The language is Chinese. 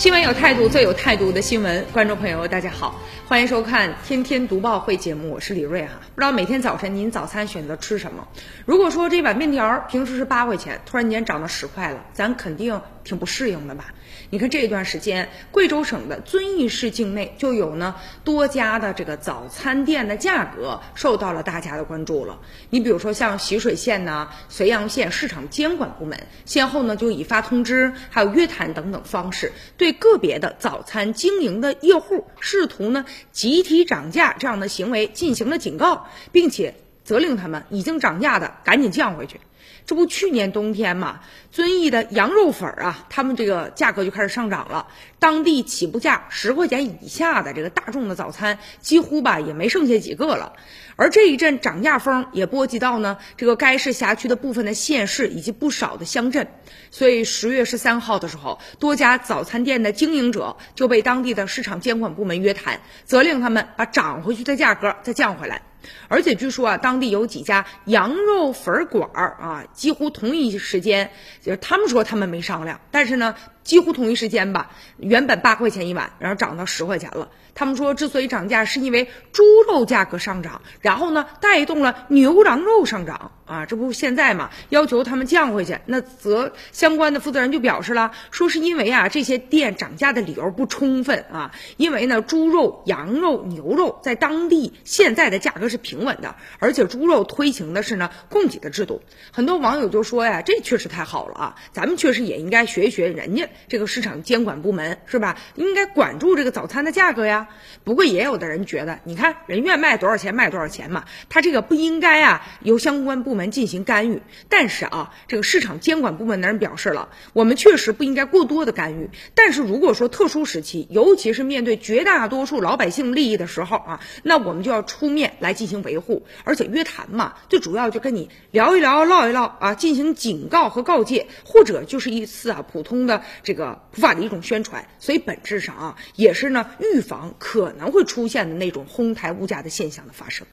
新闻有态度，最有态度的新闻。观众朋友，大家好，欢迎收看《天天读报会》节目，我是李瑞哈。不知道每天早晨您早餐选择吃什么？如果说这碗面条平时是八块钱，突然间涨到十块了，咱肯定挺不适应的吧？你看这一段时间，贵州省的遵义市境内就有呢多家的这个早餐店的价格受到了大家的关注了。你比如说像习水县呢、绥阳县市场监管部门先后呢就以发通知、还有约谈等等方式对。个别的早餐经营的业户试图呢集体涨价这样的行为进行了警告，并且责令他们已经涨价的赶紧降回去。这不去年冬天嘛，遵义的羊肉粉啊，他们这个价格就开始上涨了。当地起步价十块钱以下的这个大众的早餐，几乎吧也没剩下几个了。而这一阵涨价风也波及到呢这个该市辖区的部分的县市以及不少的乡镇。所以十月十三号的时候，多家早餐店的经营者就被当地的市场监管部门约谈，责令他们把涨回去的价格再降回来。而且据说啊，当地有几家羊肉粉馆儿啊，几乎同一时间，就是他们说他们没商量，但是呢。几乎同一时间吧，原本八块钱一碗，然后涨到十块钱了。他们说，之所以涨价，是因为猪肉价格上涨，然后呢，带动了牛羊肉上涨啊。这不现在嘛，要求他们降回去。那则相关的负责人就表示了，说是因为啊，这些店涨价的理由不充分啊。因为呢，猪肉、羊肉、牛肉在当地现在的价格是平稳的，而且猪肉推行的是呢供给的制度。很多网友就说呀，这确实太好了啊，咱们确实也应该学一学人家。这个市场监管部门是吧？应该管住这个早餐的价格呀。不过也有的人觉得，你看人愿卖多少钱卖多少钱嘛，他这个不应该啊由相关部门进行干预。但是啊，这个市场监管部门的人表示了，我们确实不应该过多的干预。但是如果说特殊时期，尤其是面对绝大多数老百姓利益的时候啊，那我们就要出面来进行维护。而且约谈嘛，最主要就跟你聊一聊、唠一唠啊，进行警告和告诫，或者就是一次啊普通的。这个普法的一种宣传，所以本质上啊，也是呢预防可能会出现的那种哄抬物价的现象的发生。